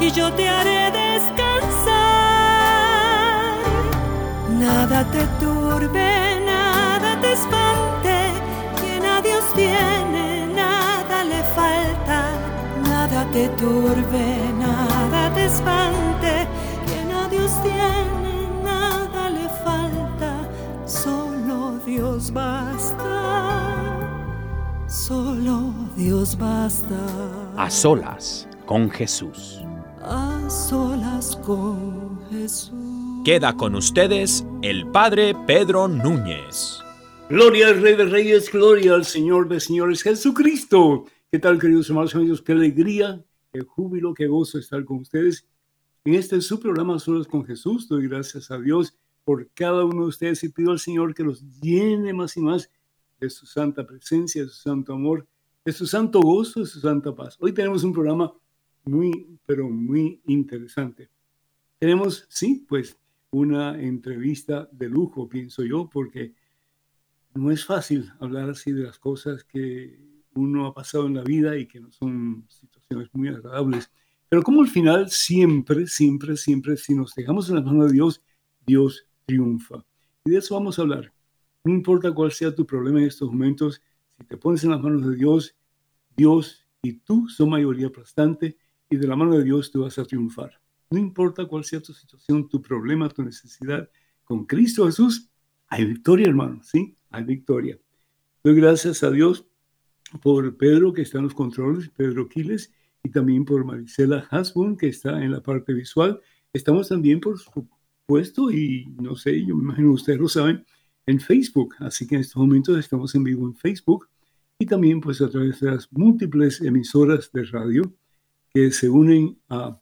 y yo te haré descansar. Nada te turbe, nada te espante, quien a Dios tiene, nada le falta. Nada te turbe, nada te espante, quien a Dios tiene, nada le falta. Solo Dios basta, solo Dios basta. A solas con Jesús. A solas con Jesús. Queda con ustedes el Padre Pedro Núñez. Gloria al Rey de Reyes, gloria al Señor de Señores, Jesucristo. ¿Qué tal, queridos hermanos y amigos? Qué alegría, qué júbilo, qué gozo estar con ustedes. En este su programa Solos con Jesús, doy gracias a Dios por cada uno de ustedes y pido al Señor que los llene más y más de su santa presencia, de su santo amor, de su santo gozo, de su santa paz. Hoy tenemos un programa muy, pero muy interesante. Tenemos, sí, pues una entrevista de lujo, pienso yo, porque no es fácil hablar así de las cosas que uno ha pasado en la vida y que no son situaciones muy agradables. Pero como al final siempre, siempre, siempre, si nos dejamos en las manos de Dios, Dios triunfa. Y de eso vamos a hablar. No importa cuál sea tu problema en estos momentos, si te pones en las manos de Dios, Dios y tú son mayoría aplastante y de la mano de Dios tú vas a triunfar. No importa cuál sea tu situación, tu problema, tu necesidad, con Cristo Jesús hay victoria, hermano, ¿sí? Hay victoria. Doy gracias a Dios por Pedro, que está en los controles, Pedro Quiles, y también por Marisela Hasbun, que está en la parte visual. Estamos también, por supuesto, y no sé, yo me imagino ustedes lo saben, en Facebook. Así que en estos momentos estamos en vivo en Facebook y también pues a través de las múltiples emisoras de radio que se unen a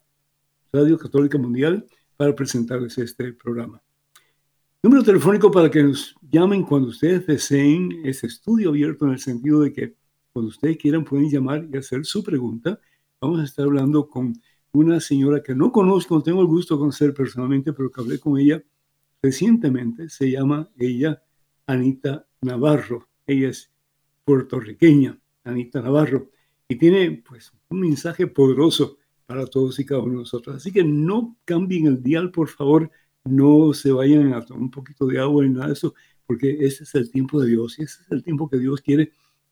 Radio Católica Mundial para presentarles este programa. Número telefónico para que nos llamen cuando ustedes deseen este estudio abierto en el sentido de que cuando ustedes quieran pueden llamar y hacer su pregunta. Vamos a estar hablando con una señora que no conozco, no tengo el gusto de conocer personalmente, pero que hablé con ella recientemente. Se llama ella Anita Navarro. Ella es puertorriqueña, Anita Navarro, y tiene pues un mensaje poderoso para todos y cada uno de nosotros. Así que no cambien el dial, por favor, no se vayan a tomar un poquito de agua ni nada de eso, porque ese es el tiempo de Dios y ese es el tiempo que Dios quiere,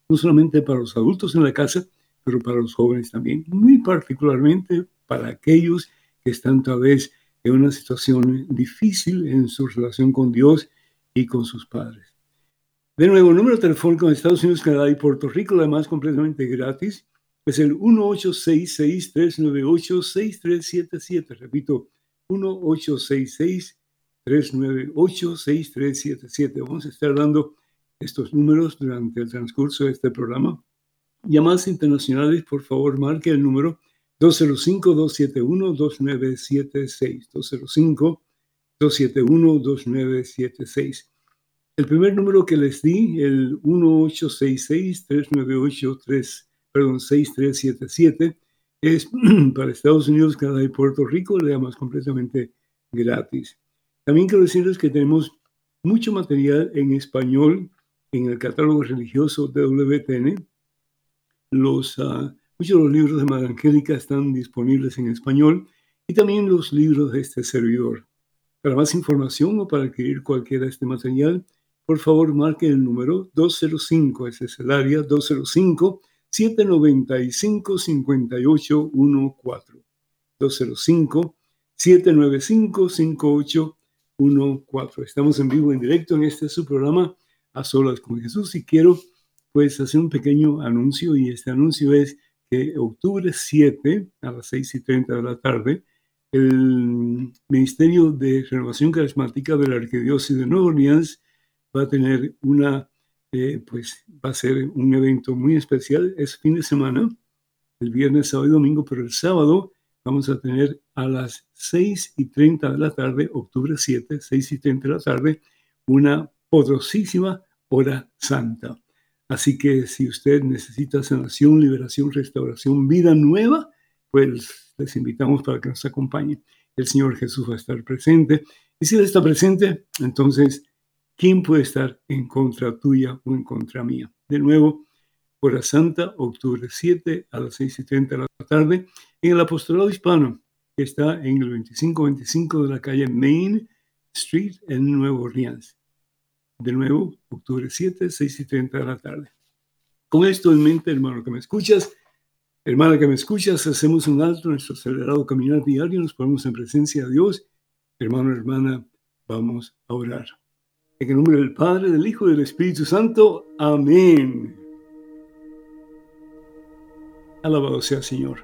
no solamente para los adultos en la casa, pero para los jóvenes también, muy particularmente para aquellos que están tal vez en una situación difícil en su relación con Dios y con sus padres. De nuevo, número telefónico en Estados Unidos, Canadá y Puerto Rico, además completamente gratis, es el 1866-398-6377. Repito, 1866-398-6377. Vamos a estar dando estos números durante el transcurso de este programa. Llamadas internacionales, por favor, marque el número 205-271-2976. 205-271-2976. El primer número que les di, el 1866-398-3, perdón, 6377, es para Estados Unidos, Canadá y Puerto Rico, le damos completamente gratis. También quiero decirles que tenemos mucho material en español en el catálogo religioso de WTN. Los, uh, muchos de los libros de Madre Angélica están disponibles en español y también los libros de este servidor. Para más información o para adquirir cualquiera de este material, por favor marque el número 205, ese es el área 205 795 5814. 205 795-5814. Estamos en vivo, en directo en este su programa, A Solas con Jesús, y quiero pues hacer un pequeño anuncio, y este anuncio es que octubre 7 a las 6 y 30 de la tarde, el Ministerio de Renovación Carismática de la Arquidiócesis de Nueva Orleans va a tener una, eh, pues va a ser un evento muy especial, es fin de semana, el viernes, sábado y domingo, pero el sábado vamos a tener a las 6 y 30 de la tarde, octubre 7, 6 y 30 de la tarde, una poderosísima hora santa. Así que si usted necesita sanación, liberación, restauración, vida nueva, pues les invitamos para que nos acompañe. El Señor Jesús va a estar presente. Y si Él está presente, entonces, ¿quién puede estar en contra tuya o en contra mía? De nuevo, Hora Santa, octubre 7 a las 6 y 30 de la tarde, en el Apostolado Hispano, que está en el 2525 de la calle Main Street en Nueva Orleans. De nuevo, octubre 7, 6 y 30 de la tarde. Con esto en mente, hermano que me escuchas, hermana que me escuchas, hacemos un alto en nuestro acelerado caminar diario, nos ponemos en presencia de Dios. Hermano, hermana, vamos a orar. En el nombre del Padre, del Hijo y del Espíritu Santo. Amén. Alabado sea Señor.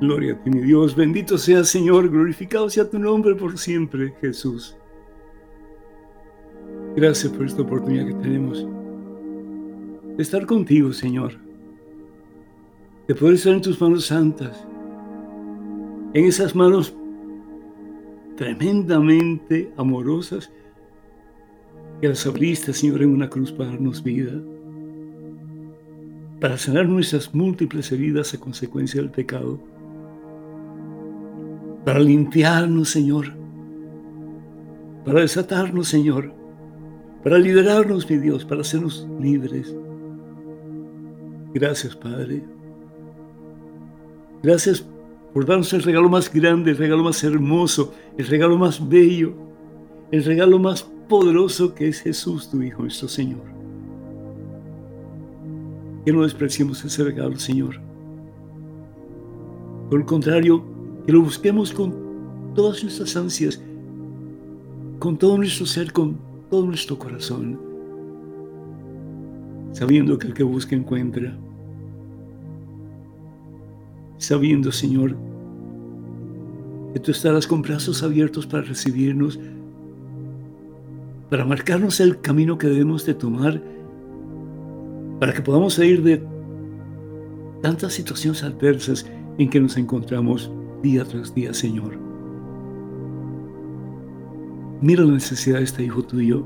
Gloria a ti, mi Dios. Bendito sea Señor. Glorificado sea tu nombre por siempre, Jesús. Gracias por esta oportunidad que tenemos de estar contigo, Señor. De poder estar en tus manos santas. En esas manos tremendamente amorosas que las abriste, Señor, en una cruz para darnos vida para sanar nuestras múltiples heridas a consecuencia del pecado, para limpiarnos, Señor, para desatarnos, Señor, para liberarnos, mi Dios, para hacernos libres. Gracias, Padre. Gracias por darnos el regalo más grande, el regalo más hermoso, el regalo más bello, el regalo más poderoso que es Jesús, tu Hijo, nuestro Señor. Que no despreciemos ese regalo, Señor. Por el contrario, que lo busquemos con todas nuestras ansias, con todo nuestro ser, con todo nuestro corazón, sabiendo que el que busca encuentra, sabiendo, Señor, que tú estarás con brazos abiertos para recibirnos, para marcarnos el camino que debemos de tomar para que podamos salir de tantas situaciones adversas en que nos encontramos día tras día, Señor. Mira la necesidad de este hijo tuyo.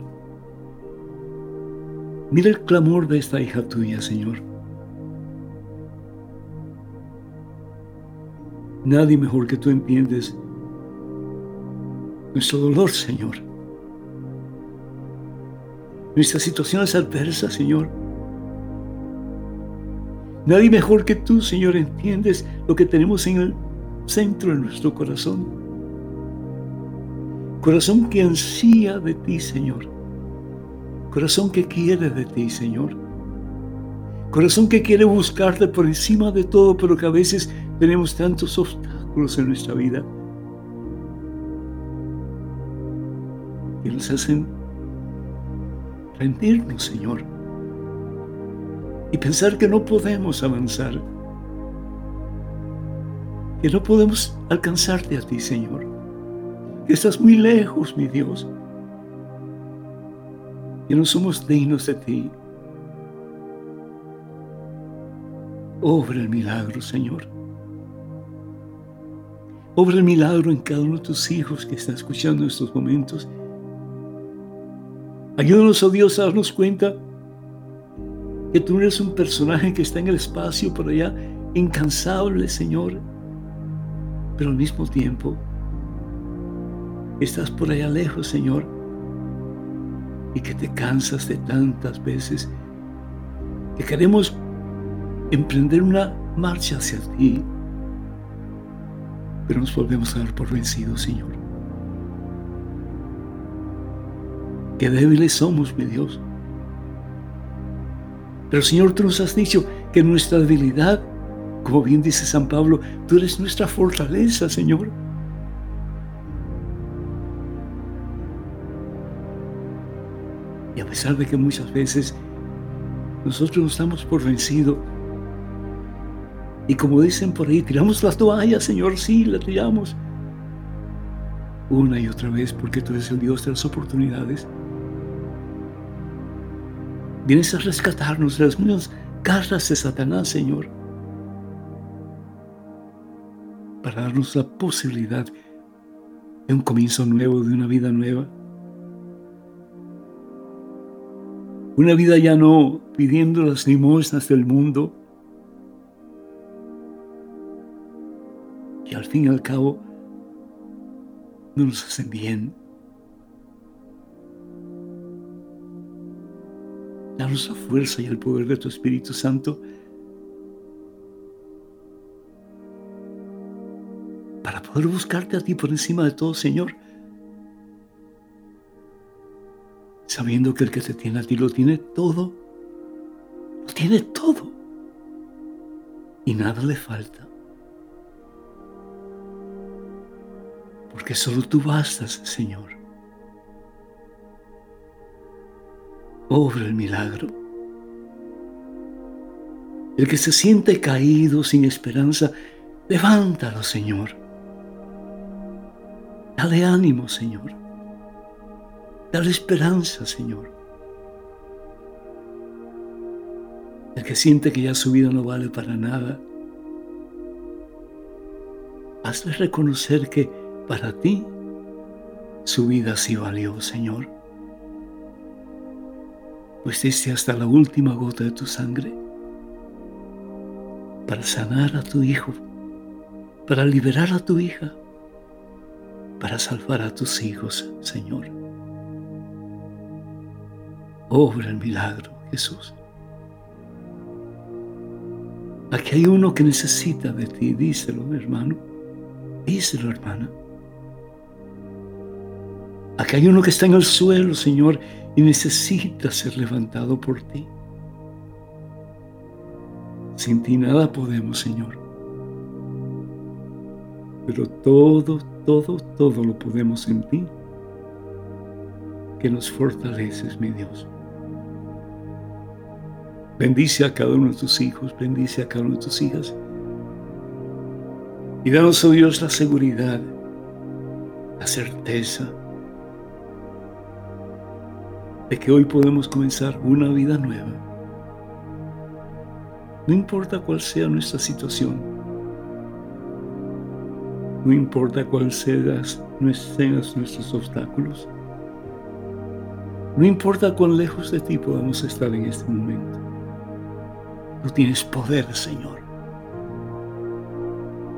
Mira el clamor de esta hija tuya, Señor. Nadie mejor que tú entiendes nuestro dolor, Señor. Nuestras situaciones adversas, Señor Nadie mejor que tú, Señor, entiendes lo que tenemos en el centro de nuestro corazón. Corazón que ansía de ti, Señor. Corazón que quiere de ti, Señor. Corazón que quiere buscarte por encima de todo, pero que a veces tenemos tantos obstáculos en nuestra vida que nos hacen Señor y pensar que no podemos avanzar, que no podemos alcanzarte a ti, Señor, que estás muy lejos, mi Dios, que no somos dignos de ti. Obra el milagro, Señor. Obra el milagro en cada uno de tus hijos que están escuchando estos momentos. Ayúdanos, oh Dios, a darnos cuenta que tú eres un personaje que está en el espacio por allá, incansable, Señor, pero al mismo tiempo estás por allá lejos, Señor, y que te cansas de tantas veces que queremos emprender una marcha hacia ti, pero nos volvemos a dar por vencidos, Señor. Qué débiles somos, mi Dios. Pero Señor, tú nos has dicho que nuestra debilidad, como bien dice San Pablo, tú eres nuestra fortaleza, Señor. Y a pesar de que muchas veces nosotros nos damos por vencido, y como dicen por ahí, tiramos las toallas, Señor, sí, las tiramos. Una y otra vez, porque tú eres el Dios de las oportunidades. Vienes a rescatarnos de las mismas garras de Satanás, Señor, para darnos la posibilidad de un comienzo nuevo, de una vida nueva. Una vida ya no pidiendo las limosnas del mundo, que al fin y al cabo no nos hacen bien. Danos la fuerza y el poder de tu Espíritu Santo para poder buscarte a ti por encima de todo, Señor. Sabiendo que el que te tiene a ti lo tiene todo. Lo tiene todo. Y nada le falta. Porque solo tú bastas, Señor. Obra el milagro. El que se siente caído sin esperanza, levántalo, Señor. Dale ánimo, Señor. Dale esperanza, Señor. El que siente que ya su vida no vale para nada, hazle reconocer que para ti su vida sí valió, Señor diste hasta la última gota de tu sangre para sanar a tu hijo, para liberar a tu hija, para salvar a tus hijos, Señor. Obra el milagro, Jesús. Aquí hay uno que necesita de ti, díselo, hermano. Díselo, hermana. Aquí hay uno que está en el suelo, Señor, y necesita ser levantado por ti. Sin ti nada podemos, Señor. Pero todo, todo, todo lo podemos en ti, que nos fortaleces, mi Dios. Bendice a cada uno de tus hijos, bendice a cada una de tus hijas. Y danos, oh Dios, la seguridad, la certeza, de que hoy podemos comenzar una vida nueva. No importa cuál sea nuestra situación, no importa cuáles sean nuestros obstáculos, no importa cuán lejos de ti podamos estar en este momento. Tú tienes poder, Señor.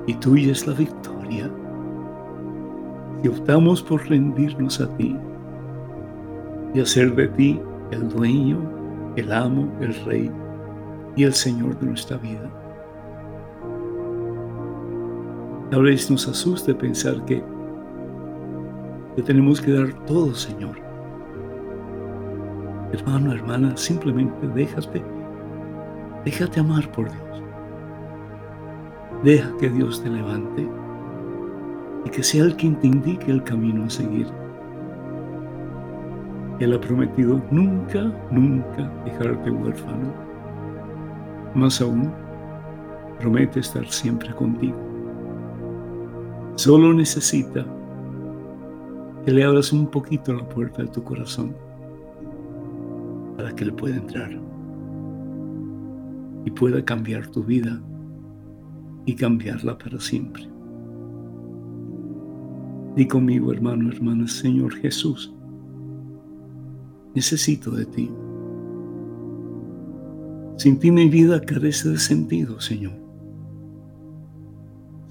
Y tuya es la victoria. Si optamos por rendirnos a ti, y hacer de ti el dueño, el amo, el rey y el Señor de nuestra vida. A veces nos asusta pensar que le tenemos que dar todo, Señor. Hermano, hermana, simplemente déjate, déjate amar por Dios. Deja que Dios te levante y que sea el quien te indique el camino a seguir. Él ha prometido nunca, nunca dejarte huérfano. Más aún, promete estar siempre contigo. Solo necesita que le abras un poquito la puerta de tu corazón para que Él pueda entrar y pueda cambiar tu vida y cambiarla para siempre. Di conmigo, hermano, hermana, Señor Jesús necesito de ti. Sin ti mi vida carece de sentido, Señor.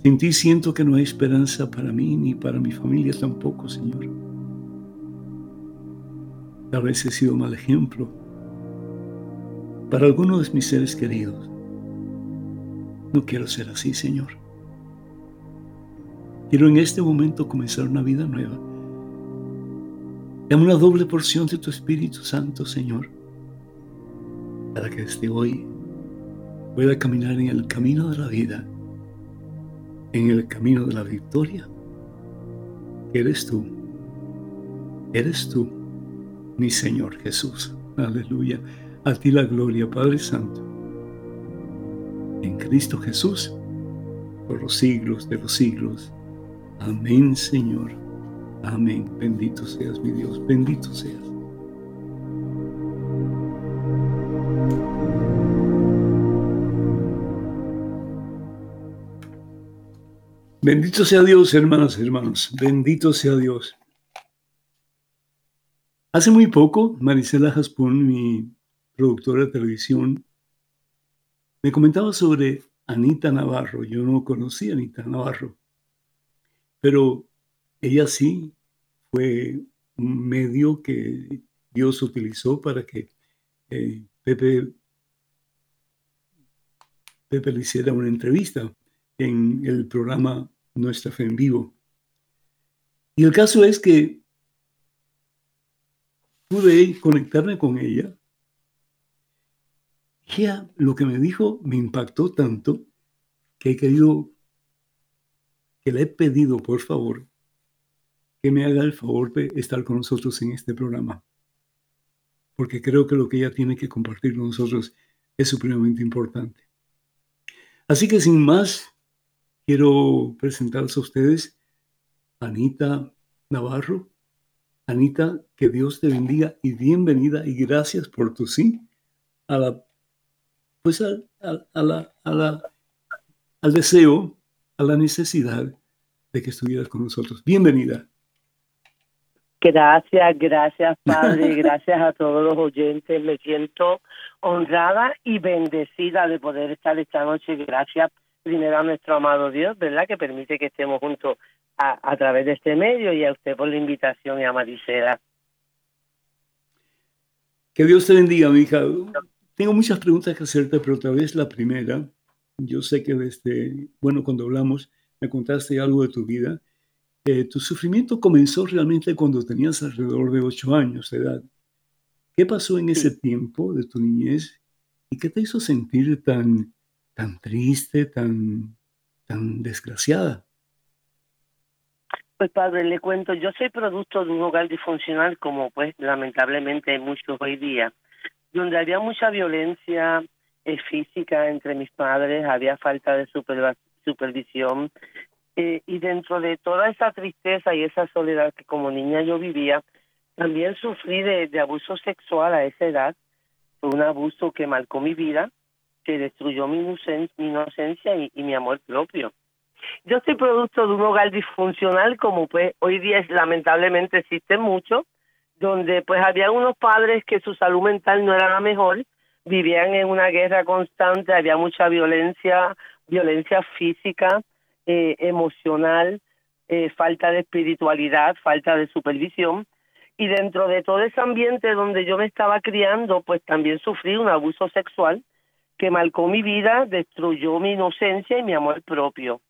Sin ti siento que no hay esperanza para mí ni para mi familia tampoco, Señor. Tal vez he sido mal ejemplo para algunos de mis seres queridos. No quiero ser así, Señor. Quiero en este momento comenzar una vida nueva Dame una doble porción de tu Espíritu Santo, Señor, para que desde hoy pueda caminar en el camino de la vida, en el camino de la victoria. Eres tú, eres tú, mi Señor Jesús. Aleluya. A ti la gloria, Padre Santo. En Cristo Jesús, por los siglos de los siglos. Amén, Señor. Amén. Bendito seas, mi Dios. Bendito seas. Bendito sea Dios, hermanas y hermanos. Bendito sea Dios. Hace muy poco, Marisela Jaspón, mi productora de televisión, me comentaba sobre Anita Navarro. Yo no conocía a Anita Navarro, pero ella sí fue un medio que Dios utilizó para que eh, Pepe, le hiciera una entrevista en el programa Nuestra Fe en Vivo. Y el caso es que pude conectarme con ella. Ella lo que me dijo me impactó tanto que he querido, que le he pedido por favor que me haga el favor de estar con nosotros en este programa. Porque creo que lo que ella tiene que compartir con nosotros es supremamente importante. Así que sin más, quiero presentarles a ustedes a Anita Navarro. Anita, que Dios te bendiga y bienvenida y gracias por tu sí a la, pues a, la, a la, al deseo, a la necesidad de que estuvieras con nosotros. Bienvenida. Gracias, gracias Padre, gracias a todos los oyentes. Me siento honrada y bendecida de poder estar esta noche. Gracias primero a nuestro amado Dios, ¿verdad? Que permite que estemos juntos a, través de este medio y a usted por la invitación y a Maricela. Que Dios te bendiga, mi hija. Tengo muchas preguntas que hacerte, pero otra vez la primera. Yo sé que desde, bueno, cuando hablamos, me contaste algo de tu vida. Eh, tu sufrimiento comenzó realmente cuando tenías alrededor de ocho años de edad. ¿Qué pasó en ese tiempo de tu niñez y qué te hizo sentir tan tan triste, tan, tan desgraciada? Pues padre, le cuento, yo soy producto de un hogar disfuncional como pues lamentablemente muchos hoy día, donde había mucha violencia eh, física entre mis padres, había falta de supervisión eh, y dentro de toda esa tristeza y esa soledad que como niña yo vivía, también sufrí de, abuso sexual a esa edad, fue un abuso que marcó mi vida, que destruyó mi, inocencia y, mi amor propio. Yo soy producto de un hogar disfuncional, como pues hoy día lamentablemente existe mucho, donde pues había unos padres que su salud mental no era la mejor, vivían en una guerra constante, había mucha violencia, violencia física, eh, emocional, eh, falta de espiritualidad, falta de supervisión. Y dentro de todo ese ambiente donde yo me estaba criando, pues también sufrí un abuso sexual que marcó mi vida, destruyó mi inocencia y mi amor propio.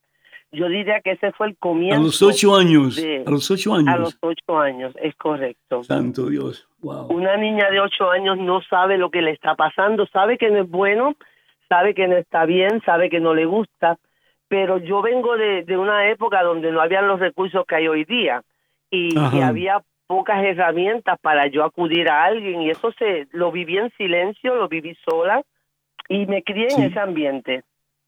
Yo diría que ese fue el comienzo. A los ocho años. a los ocho años. A los ocho años, es correcto. Santo Dios. Wow. Una niña de ocho años no sabe lo que le está pasando, sabe que no es bueno, sabe que no está bien, sabe que no le gusta, pero yo vengo de, de una época donde no habían los recursos que hay hoy día y, y, había pocas herramientas para yo acudir a alguien y eso se lo viví en silencio, lo viví sola y me crié en ese ambiente.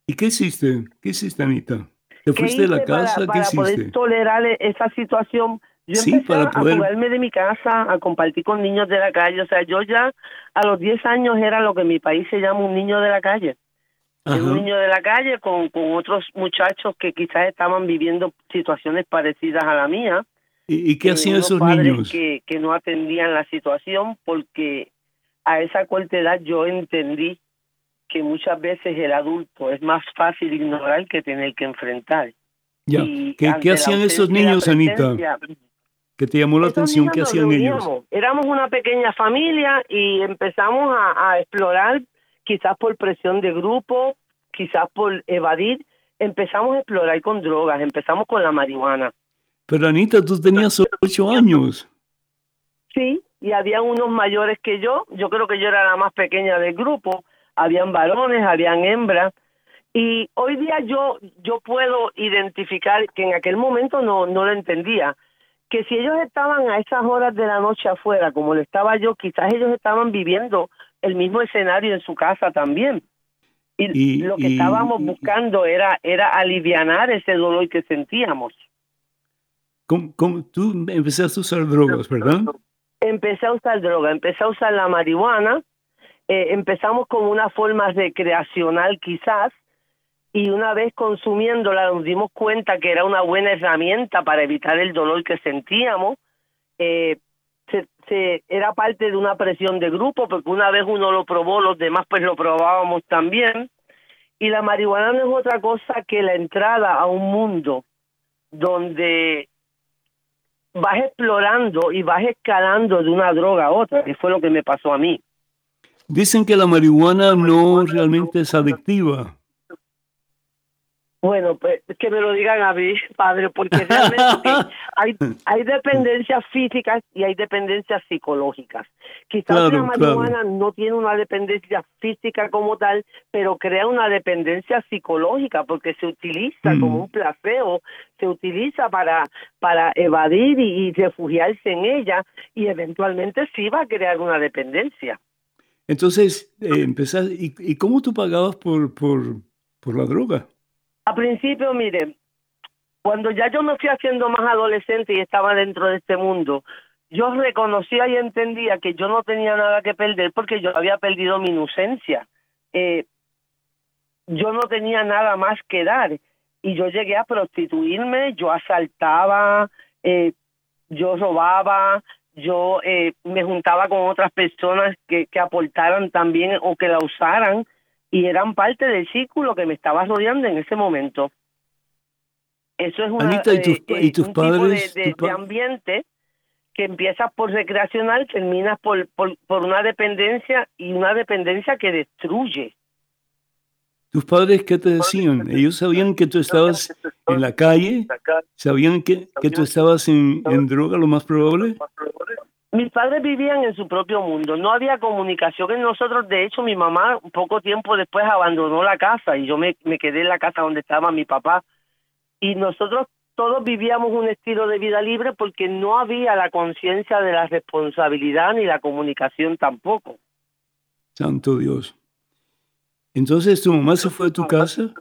¿Y qué hiciste? ¿Qué hiciste, Anita? ¿Te fuiste de la casa? Para, ¿Qué poder tolerar esa situación, yo empecé a jugarme de mi casa, a compartir con niños de la calle. O sea, yo ya a los 10 años era lo que en mi país se llama un niño de la calle. Un niño de la calle con, con otros muchachos que quizás estaban viviendo situaciones parecidas a la mía. ¿Y, qué hacían esos niños? Que, que no atendían la situación porque a esa corta edad yo entendí que muchas veces el adulto es más fácil ignorar que tener que enfrentar. Ya. ¿Qué, hacían esos niños, Anita? ¿Qué te llamó la atención? ¿Qué hacían ellos? Éramos una pequeña familia y empezamos a, explorar, quizás por presión de grupo, quizás por evadir, empezamos a explorar con drogas, empezamos con la marihuana. Pero Anita, tú tenías ocho años. Sí, y había unos mayores que yo, yo creo que yo era la más pequeña del grupo, habían varones, habían hembras. Y hoy día yo, yo puedo identificar que en aquel momento no, no lo entendía. que si ellos estaban a esas horas de la noche afuera, como lo estaba yo, quizás ellos estaban viviendo el mismo escenario en su casa también. Y, lo que estábamos buscando era, era aliviar ese dolor que sentíamos. ¿Cómo, tú empezaste a usar drogas, ¿verdad? Empecé a usar droga, empecé a usar la marihuana, eh, empezamos con una forma recreacional quizás, y una vez consumiéndola nos dimos cuenta que era una buena herramienta para evitar el dolor que sentíamos. Eh, se, era parte de una presión de grupo, porque una vez uno lo probó, los demás pues lo probábamos también. Y la marihuana no es otra cosa que la entrada a un mundo donde vas explorando y vas escalando de una droga a otra, que fue lo que me pasó a mí. Dicen que la marihuana no realmente es adictiva. Bueno, pues que me lo digan a mí, padre, porque realmente hay, hay dependencias físicas y hay dependencias psicológicas. Quizás la marihuana no tiene una dependencia física como tal, pero crea una dependencia psicológica porque se utiliza mm. como un placebo, se utiliza para, para evadir y, refugiarse en ella y eventualmente sí va a crear una dependencia. Entonces, eh, ¿y, ¿y cómo tú pagabas por, por, por la droga? A principio, mire, cuando ya yo me fui haciendo más adolescente y estaba dentro de este mundo, yo reconocía y entendía que yo no tenía nada que perder porque yo había perdido mi inocencia. Eh, yo no tenía nada más que dar y yo llegué a prostituirme, yo asaltaba, eh, yo robaba, yo eh, me juntaba con otras personas que, que aportaran también o que la usaran y eran parte del círculo que me estaba rodeando en ese momento. Eso es una, Anita, ¿y tus, eh, tus padres, tipo de, ambiente que empieza por recreacional, termina por, por, por una dependencia y una dependencia que destruye. ¿Tus padres qué te decían? ¿Ellos sabían que tú estabas en la calle? ¿Sabían que, que tú estabas en, en droga, lo más probable? Mis padres vivían en su propio mundo, no había comunicación en nosotros. De hecho, mi mamá poco tiempo después abandonó la casa y yo me, me quedé en la casa donde estaba mi papá. Y nosotros todos vivíamos un estilo de vida libre porque no había la conciencia de la responsabilidad ni la comunicación tampoco. Santo Dios. Entonces, ¿tu mamá se fue a tu casa?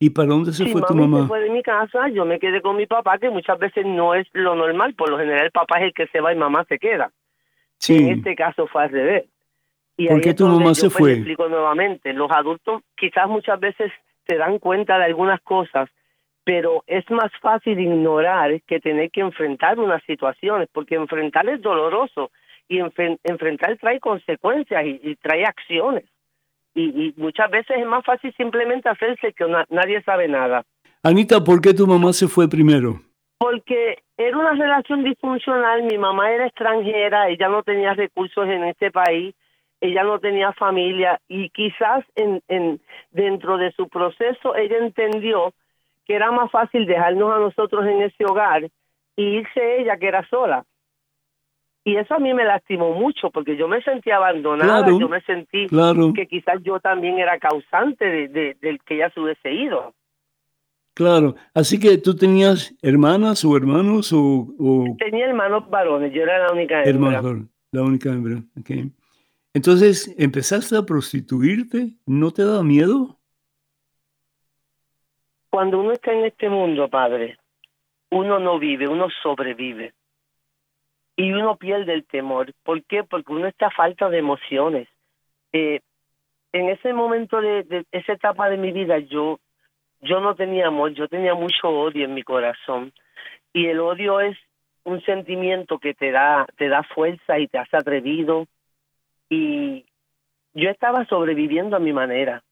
¿Y para dónde se fue tu mamá? Se fue de mi casa, yo me quedé con mi papá, que muchas veces no es lo normal, por lo general el papá es el que se va y mamá se queda. Sí. En este caso fue al revés. Y ¿Por qué tu mamá se pues, fue? explico nuevamente, los adultos quizás muchas veces se dan cuenta de algunas cosas, pero es más fácil ignorar que tener que enfrentar unas situaciones, porque enfrentar es doloroso y enfrentar trae consecuencias y trae acciones y, muchas veces es más fácil simplemente hacerse que nadie sabe nada. Anita, ¿por qué tu mamá se fue primero? Porque era una relación disfuncional, mi mamá era extranjera, ella no tenía recursos en este país, ella no tenía familia y quizás en, en dentro de su proceso ella entendió que era más fácil dejarnos a nosotros en ese hogar y irse ella que era sola. Y eso a mí me lastimó mucho porque yo me sentí abandonada, yo me sentí que quizás yo también era causante de, del que ella se hubiese ido. Claro, así que tú tenías hermanas o hermanos o... Tenía hermanos varones, yo era la única hembra. la única hembra, ok. Entonces, ¿empezaste a prostituirte? ¿No te da miedo? Cuando uno está en este mundo, padre, uno no vive, uno sobrevive y uno pierde el temor. ¿Por qué? Porque uno está a falta de emociones. Eh, en ese momento de, esa etapa de mi vida yo yo no tenía amor, yo tenía mucho odio en mi corazón y el odio es un sentimiento que te da te da fuerza y te hace atrevido y yo estaba sobreviviendo a mi manera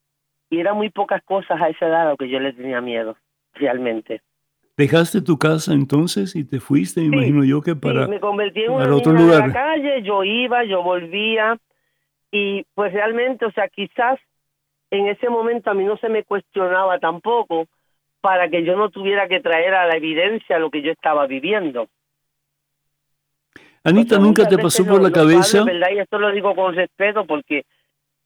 y era muy pocas cosas a esa edad a lo que yo le tenía miedo realmente. ¿Dejaste tu casa entonces y te fuiste? Me imagino yo que para, sí, me convertí en una otro lugar. De la calle, yo iba, yo volvía y pues realmente, o sea, quizás en ese momento a mí no se me cuestionaba tampoco para que yo no tuviera que traer a la evidencia lo que yo estaba viviendo. Anita, ¿nunca te pasó por la cabeza? ¿verdad? Y esto lo digo con respeto porque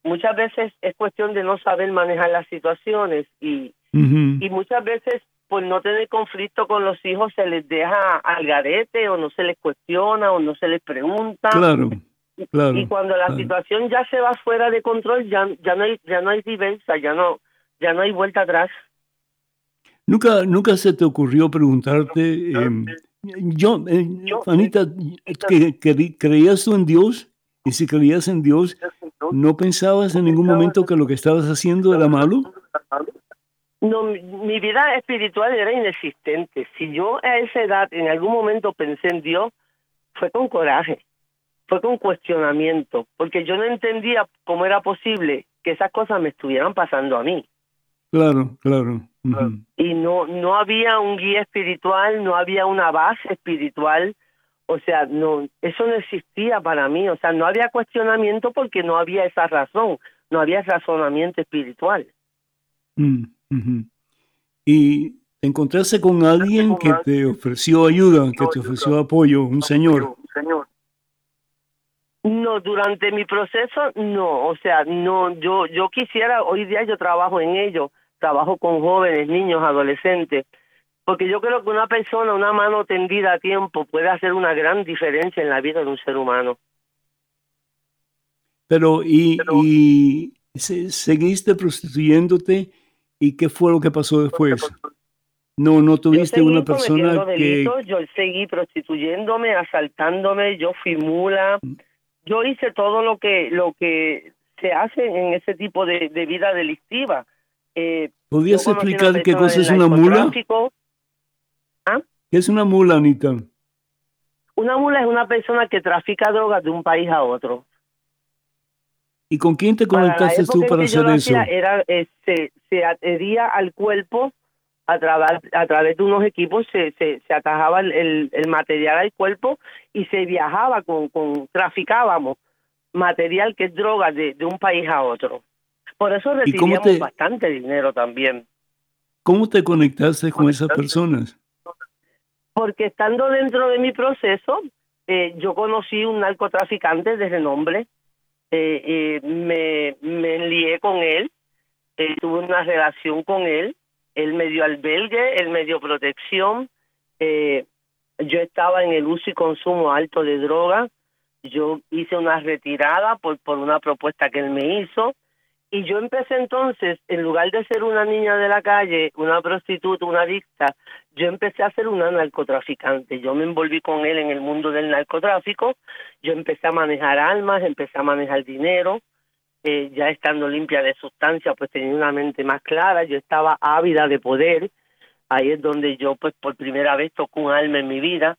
muchas veces es cuestión de no saber manejar las situaciones y, y muchas veces por no tener conflicto con los hijos se les deja al garete o no se les cuestiona o no se les pregunta. Claro, claro. y cuando la claro. situación ya se va fuera de control, ya, ya no hay ya no hay diversa, ya no ya no hay vuelta atrás. Nunca, nunca se te ocurrió preguntarte, em, yo, eh, Yo- Anita, que, que- ¿creías tú en Dios? Y si creías en Dios, ¿no pensabas en ningún momento que lo que estabas haciendo era malo? No, mi, mi vida espiritual era inexistente. Si yo a esa edad en algún momento pensé en Dios, fue con coraje, fue con cuestionamiento, porque yo no entendía cómo era posible que esas cosas me estuvieran pasando a mí. Claro, claro. y no no había un guía espiritual, no había una base espiritual, o sea, no eso no existía para mí, o sea, no había cuestionamiento porque no había esa razón, no había razonamiento espiritual. Mm, ujú. Y te encontraste con alguien que te ofreció ayuda, que te ofreció apoyo, un señor. No, durante mi proceso no, o sea, no yo yo quisiera hoy día yo trabajo en ello, trabajo con jóvenes, niños, adolescentes, porque yo creo que una persona, una mano tendida a tiempo puede hacer una gran diferencia en la vida de un ser humano. Pero, y, y se- seguiste prostituyéndote, ¿y qué fue lo que pasó después? No, no tuviste una persona que... yo seguí prostituyéndome, asaltándome, yo fui mula, yo hice todo lo que lo que se hace en ese tipo de, de vida delictiva. Eh, ¿Podrías explicar qué cosa es una mula? narcotráfico. ¿Qué es una mula, Anita? Una mula es una persona que trafica drogas de un país a otro. ¿Y con quién te Para conectaste tú para hacer eso? Era, eh, se, se adhería al cuerpo a, través a través de unos equipos, se, se, se atajaba el, el, material al cuerpo y se viajaba con, con traficábamos material que es droga de, de un país a otro. Por eso ¿Y cómo recibíamos te- bastante dinero también. ¿Cómo te conectaste con esas personas? Porque estando dentro de mi proceso, eh, yo conocí un narcotraficante de renombre, eh, me, me enlié con él, eh, tuve una relación con él, él me dio albergue, él me dio protección, eh, yo estaba en el uso y consumo alto de drogas, yo hice una retirada por, por una propuesta que él me hizo, y yo empecé entonces, en lugar de ser una niña de la calle, una prostituta, una adicta, yo empecé a ser una narcotraficante. Yo me envolví con él en el mundo del narcotráfico. Yo empecé a manejar armas, empecé a manejar dinero. Eh, ya estando limpia de sustancia, pues tenía una mente más clara. Yo estaba ávida de poder. Ahí es donde yo, pues por primera vez toco un alma en mi vida.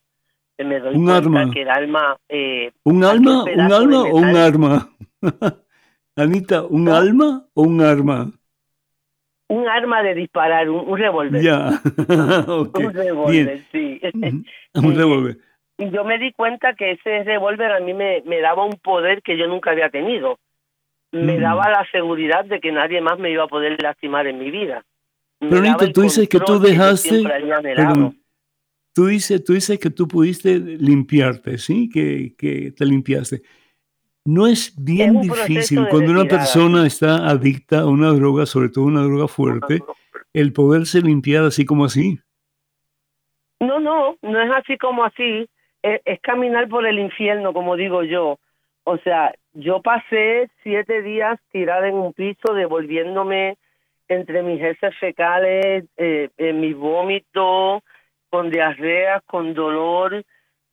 Me doy Un cuenta arma. que el alma eh, ¿Un alma, un alma o un arma? Anita, ¿un ¿No? alma o un arma? un arma de disparar, un, un revólver. Ya. Un revólver, sí. Un revólver. Y yo me di cuenta que ese revólver a mí me, me daba un poder que yo nunca había tenido. Me Mm. daba la seguridad de que nadie más me iba a poder lastimar en mi vida. Me Pero, Anita, tú dices que tú dejaste-. Tú dices, tú dices que tú pudiste limpiarte, ¿sí? Que, que te limpiaste. No es bien un difícil cuando una persona está adicta a una droga, sobre todo una droga fuerte, el poderse limpiar así como así. No, no, no es así como así. Es, es caminar por el infierno, como digo yo. O sea, yo pasé siete días tirada en un piso, devolviéndome entre mis heces fecales, eh, en mis vómitos, con diarreas, con dolor,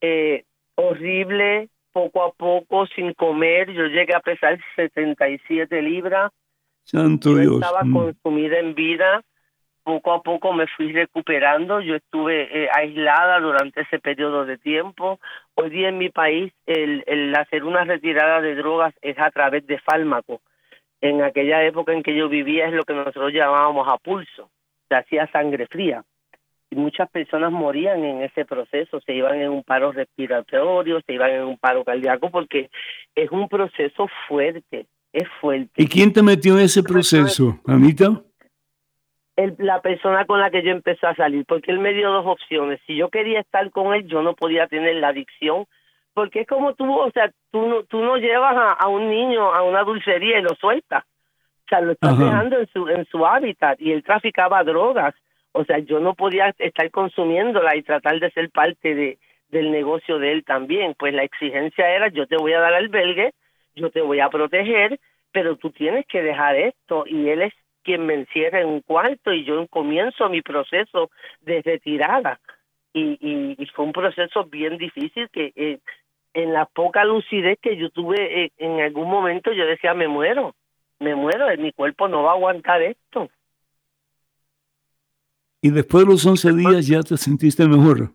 eh, horrible, poco a poco, sin comer. Yo llegué a pesar 77 libras. Santo Yo Dios. estaba Mm. consumida en vida. Poco a poco me fui recuperando. Yo estuve eh, aislada durante ese periodo de tiempo. Hoy día en mi país el, el hacer una retirada de drogas es a través de fármacos. En aquella época en que yo vivía es lo que nosotros llamábamos a pulso. Se hacía sangre fría. Y muchas personas morían en ese proceso. Se iban en un paro respiratorio, se iban en un paro cardíaco porque es un proceso fuerte. Es fuerte. ¿Y quién te metió en ese proceso, Anita? el- la persona con la que yo empecé a salir, porque él me dio dos opciones. Si yo quería estar con él, yo no podía tener la adicción, porque es como tú, o sea, tú no, tú no llevas a, a un niño a una dulcería y lo sueltas. O sea, lo estás Ajá. dejando en su, en su hábitat y él traficaba drogas. O sea, yo no podía estar consumiéndola y tratar de ser parte de, del negocio de él también. Pues la exigencia era, yo te voy a dar albergue, yo te voy a proteger, pero tú tienes que dejar esto. Y él es quien me encierra en un cuarto y yo comienzo mi proceso de retirada. Y, y, fue un proceso bien difícil que eh, en la poca lucidez que yo tuve eh, en algún momento yo decía, me muero, me muero, mi cuerpo no va a aguantar esto. Y después de los 11 días ya te sentiste mejor.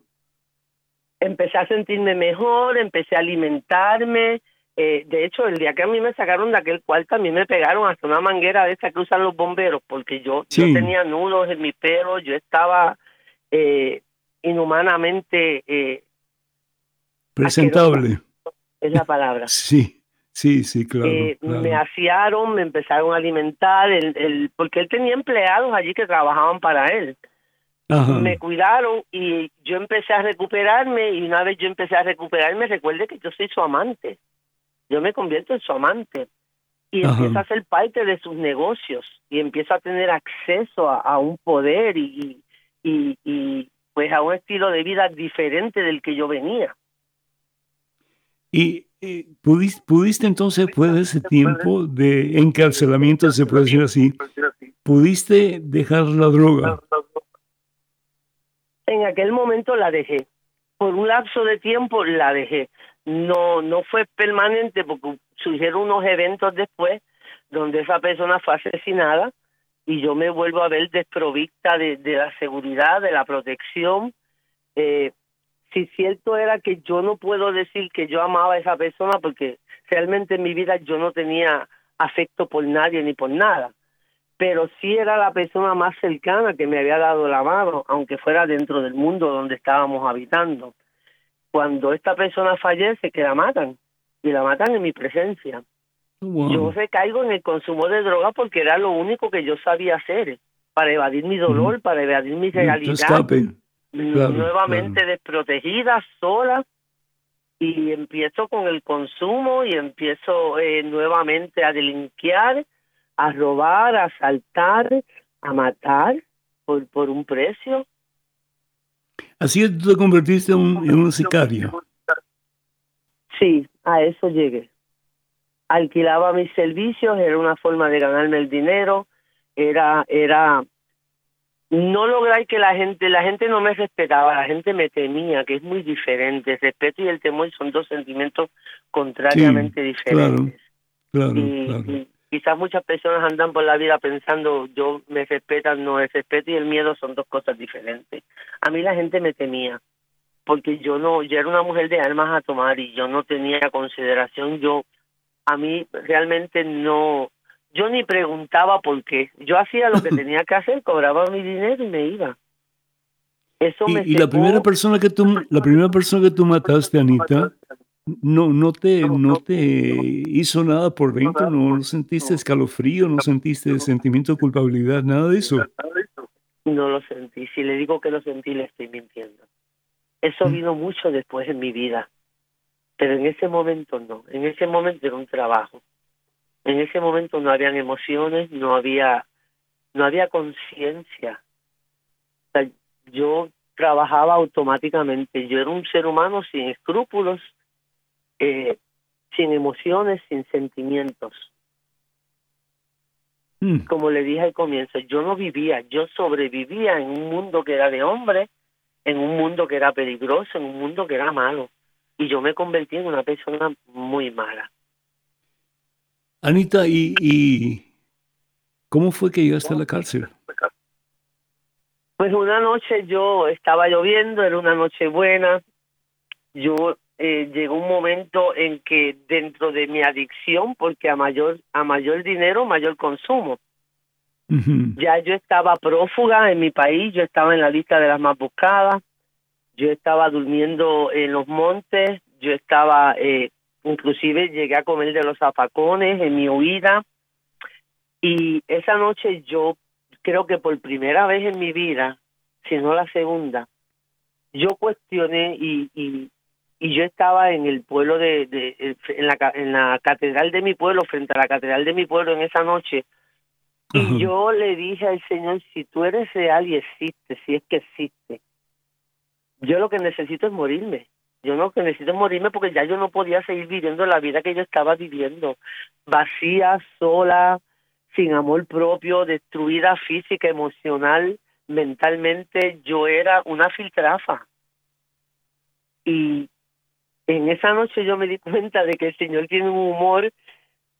Empecé a sentirme mejor, empecé a alimentarme. Eh, de hecho, el día que a mí me sacaron de aquel cuarto, a mí me pegaron hasta una manguera de esa que usan los bomberos, porque yo, yo tenía nudos en mi pelo, yo estaba eh, inhumanamente eh, presentable. Es la palabra. Sí, sí, sí, claro, Me asearon, me empezaron a alimentar, el, el, porque él tenía empleados allí que trabajaban para él me cuidaron y yo empecé a recuperarme y una vez yo empecé a recuperarme, recuerde que yo soy su amante. Yo me convierto en su amante y empiezo a ser parte de sus negocios y empiezo a tener acceso a, un poder y, y, y, pues a un estilo de vida diferente del que yo venía. ¿Y pudiste, pudiste entonces, después de ese tiempo de encarcelamiento, se puede decir así, pudiste dejar la droga? En aquel momento la dejé. Por un lapso de tiempo la dejé. No, no fue permanente porque surgieron unos eventos después donde esa persona fue asesinada y yo me vuelvo a ver desprovista de, la seguridad, de la protección. Eh, si cierto era que yo no puedo decir que yo amaba a esa persona porque realmente en mi vida yo no tenía afecto por nadie ni por nada pero sí era la persona más cercana que me había dado la mano, aunque fuera dentro del mundo donde estábamos habitando. Cuando esta persona fallece, que la matan, y la matan en mi presencia. Yo recaigo en el consumo de droga porque era lo único que yo sabía hacer, para evadir mi dolor, para evadir mi realidad. nuevamente desprotegida, sola, y empiezo con el consumo y empiezo eh, nuevamente a delinquear a robar, a asaltar, a matar por, por un precio. Así es, tú te convertiste en un, en un sicario. Sí, a eso llegué. Alquilaba mis servicios, era una forma de ganarme el dinero, era, era, no lograr que la gente, la gente no me respetaba, la gente me temía, que es muy diferente. El respeto y el temor son dos sentimientos contrariamente diferentes. Claro, claro quizás muchas personas andan por la vida pensando yo me respetan, no es respeto y el miedo son dos cosas diferentes. A mí la gente me temía porque yo no, yo era una mujer de armas a tomar y yo no tenía consideración, yo a mí realmente no, yo ni preguntaba por qué, yo hacía lo que tenía que hacer, cobraba mi dinero y me iba. Eso y, me y la primera persona que tú, la primera persona que tú mataste, Anita, no, no, te, no te hizo nada por dentro, no sentiste escalofrío, no sentiste sentimiento de culpabilidad, nada de eso. No lo sentí. Si le digo que lo sentí, le estoy mintiendo. Eso mm. vino mucho después en mi vida, pero en ese momento no. En ese momento era un trabajo. En ese momento no habían emociones, no había, no había conciencia. yo trabajaba automáticamente. Yo era un ser humano sin escrúpulos eh, sin emociones, sin sentimientos. Hmm. Como le dije al comienzo, yo no vivía, yo sobrevivía en un mundo que era de hombre, en un mundo que era peligroso, en un mundo que era malo. Y yo me convertí en una persona muy mala. Anita, ¿y, y cómo fue que llegaste a la cárcel? Pues una noche yo estaba lloviendo, era una noche buena, yo eh, llegó un momento en que dentro de mi adicción, porque a mayor, a mayor dinero, mayor consumo. Ya yo estaba prófuga en mi país, yo estaba en la lista de las más buscadas, yo estaba durmiendo en los montes, yo estaba, eh, inclusive llegué a comer de los zafacones en mi huida. Y esa noche yo creo que por primera vez en mi vida, si no la segunda, yo cuestioné y, y, y yo estaba en el pueblo de, de, en, la, en la catedral de mi pueblo, frente a la catedral de mi pueblo en esa noche, Y yo le dije al Señor, si tú eres real y existe, si es que existe, yo lo que necesito es morirme. Yo lo que necesito es morirme porque ya yo no podía seguir viviendo la vida que yo estaba viviendo, vacía, sola, sin amor propio, destruida física, emocional, mentalmente. Yo era una filtrafa. Y en esa noche yo me di cuenta de que el Señor tiene un humor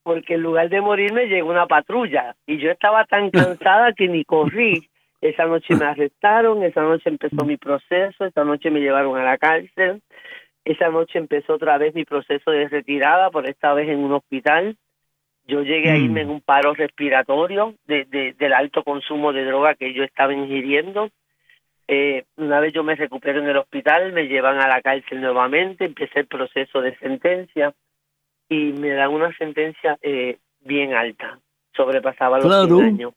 porque en lugar de morirme llegó una patrulla y yo estaba tan cansada que ni corrí. Esa noche me arrestaron, esa noche empezó mi proceso, esa noche me llevaron a la cárcel, esa noche empezó otra vez mi proceso de retirada, por esta vez en un hospital. Yo llegué a irme en un paro respiratorio de, del alto consumo de droga que yo estaba ingiriendo. Eh, una vez yo me recupero en el hospital, me llevan a la cárcel nuevamente, empecé el proceso de sentencia y me dan una sentencia eh, bien alta, sobrepasaba los claro, años.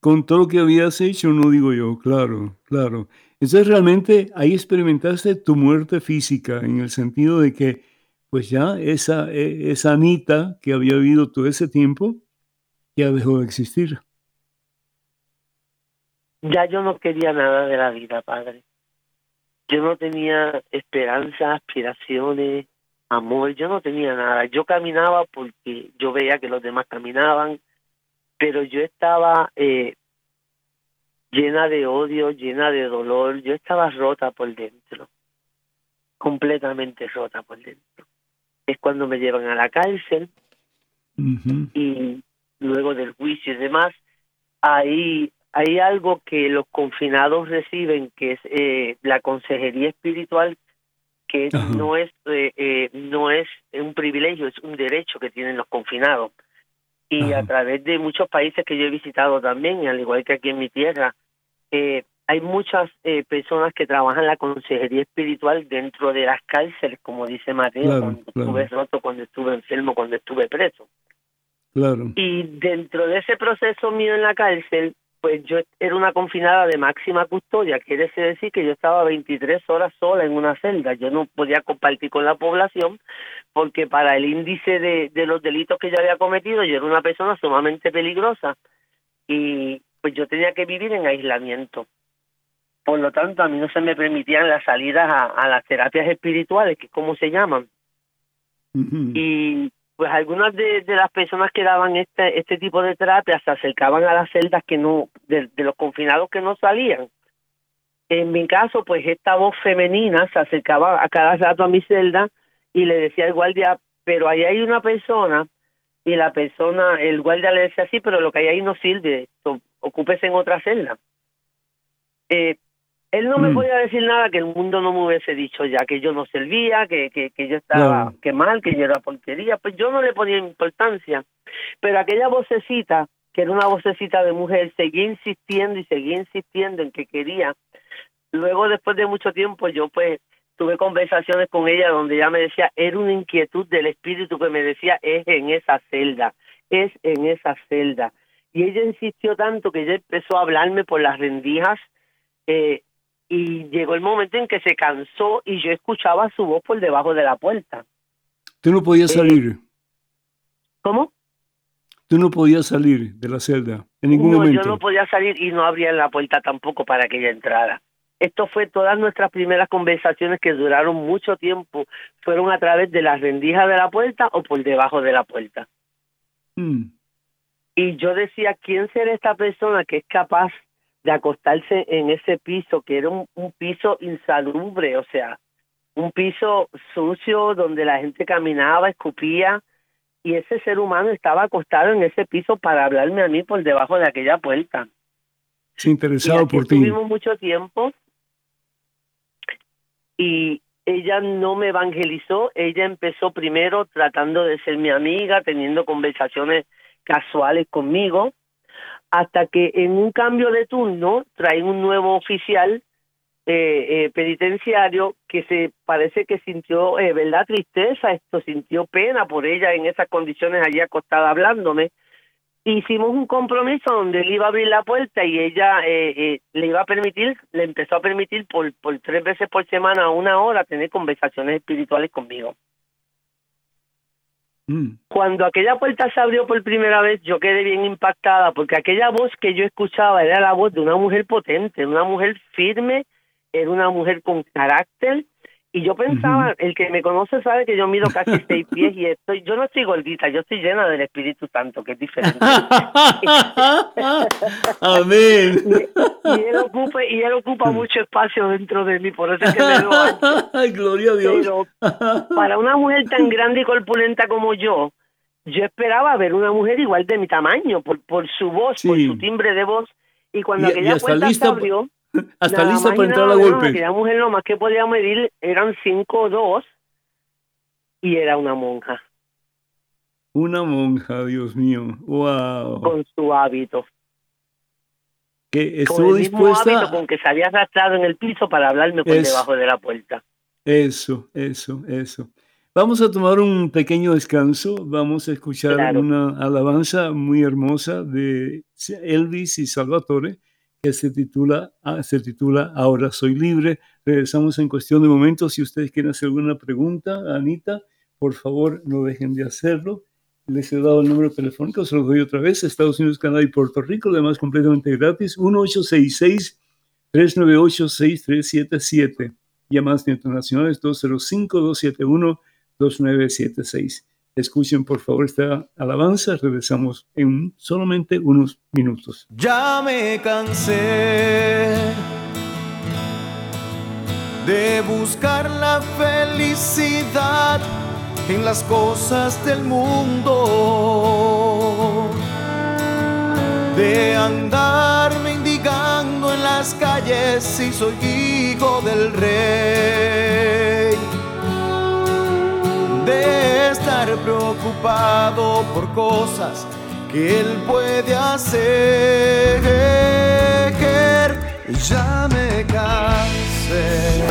Con todo lo que habías hecho, no digo yo, claro, claro. Entonces realmente ahí experimentaste tu muerte física en el sentido de que pues ya esa, e, esa Anita que había vivido todo ese tiempo ya dejó de existir. Ya yo no quería nada de la vida, padre. Yo no tenía esperanza, aspiraciones, amor, yo no tenía nada. Yo caminaba porque yo veía que los demás caminaban, pero yo estaba eh, llena de odio, llena de dolor, yo estaba rota por dentro, completamente rota por dentro. Es cuando me llevan a la cárcel y luego del juicio y demás, ahí hay algo que los confinados reciben, que es eh, la consejería espiritual que no es eh, eh, no es un privilegio, es un derecho que tienen los confinados. Y a través de muchos países que yo he visitado también, al igual que aquí en mi tierra, eh, hay muchas eh, personas que trabajan la consejería espiritual dentro de las cárceles, como dice Mateo, cuando estuve roto, cuando estuve enfermo, cuando estuve preso. Claro. Y dentro de ese proceso mío en la cárcel, pues yo era una confinada de máxima custodia, quiere decir que yo estaba 23 horas sola en una celda, yo no podía compartir con la población porque para el índice de, de los delitos que yo había cometido yo era una persona sumamente peligrosa y pues yo tenía que vivir en aislamiento. Por lo tanto, a mí no se me permitían las salidas a, las terapias espirituales, que es como se llaman. Y pues algunas de, las personas que daban este este tipo de terapias se acercaban a las celdas que no de, los confinados que no salían. En mi caso pues esta voz femenina se acercaba a cada rato a mi celda y le decía al guardia pero ahí hay una persona y la persona el guardia le decía sí pero lo que hay ahí no sirve ocúpese en otra celda eh, él no me mm. podía decir nada que el mundo no me hubiese dicho ya, que yo no servía, que, que, que yo estaba que mal, que yo era porquería, pues yo no le ponía importancia. Pero aquella vocecita, que era una vocecita de mujer, seguía insistiendo y seguía insistiendo en que quería. Luego, después de mucho tiempo, yo pues tuve conversaciones con ella donde ella me decía, era una inquietud del espíritu que me decía, es en esa celda, es en esa celda. Y ella insistió tanto que ella empezó a hablarme por las rendijas, eh, y llegó el momento en que se cansó y yo escuchaba su voz por debajo de la puerta. ¿Tú no podías eh, salir? ¿Cómo? Tú no podías salir de la celda en ningún no, Yo no podía salir y no abría la puerta tampoco para que ella entrara. Esto fue todas nuestras primeras conversaciones que duraron mucho tiempo. Fueron a través de las rendijas de la puerta o por debajo de la puerta. Mm. Y yo decía, ¿quién será esta persona que es capaz de acostarse en ese piso, que era un, piso insalubre, o sea, un piso sucio donde la gente caminaba, escupía, y ese ser humano estaba acostado en ese piso para hablarme a mí por debajo de aquella puerta. Se interesado por ti. Estuvimos mucho tiempo y ella no me evangelizó, ella empezó primero tratando de ser mi amiga, teniendo conversaciones casuales conmigo, hasta que en un cambio de turno traen un nuevo oficial eh, eh, penitenciario que se parece que sintió eh, verdad tristeza esto sintió pena por ella en esas condiciones allí acostada hablándome. Hicimos un compromiso donde él iba a abrir la puerta y ella le iba a permitir le empezó a permitir por por tres veces por semana una hora tener conversaciones espirituales conmigo Mm. Cuando aquella puerta se abrió por primera vez, yo quedé bien impactada porque aquella voz que yo escuchaba era la voz de una mujer potente, una mujer firme, era una mujer con carácter, y yo pensaba, el que me conoce sabe que yo mido casi seis pies y estoy, yo no estoy gordita, yo estoy llena del Espíritu Santo, que es diferente. Amén. Y, él ocupa, y él ocupa mucho espacio dentro de mí, por eso es que me lo Ay, gloria a Dios. Pero para una mujer tan grande y corpulenta como yo, yo esperaba ver una mujer igual de mi tamaño, por, por su voz, por su timbre de voz. Y cuando aquella puerta se abrió Hasta lista para entrar a golpe. Aquella mujer lo más que podía medir eran 5 o 2 y era una monja. Una monja, Dios mío. Wow. Con su hábito. Que estuvo con el mismo hábito con que se había arrastrado en el piso para hablarme por debajo de la puerta. Eso, eso, eso. Vamos a tomar un pequeño descanso. Vamos a escuchar una alabanza muy hermosa de Elvis y Salvatore que se titula, ah, se titula Ahora soy libre. Regresamos en cuestión de momentos. Si ustedes quieren hacer alguna pregunta, Anita, por favor no dejen de hacerlo. Les he dado el número telefónico, se lo doy otra vez. Estados Unidos, Canadá y Puerto Rico, además completamente gratis. 1866-398-6377. Llamadas internacionales 205-271-2976. Escuchen por favor esta alabanza, regresamos en solamente unos minutos. Ya me cansé de buscar la felicidad en las cosas del mundo, de andar mendigando en las calles si soy hijo del rey de preocupado por cosas que él puede hacer. Ya me cansé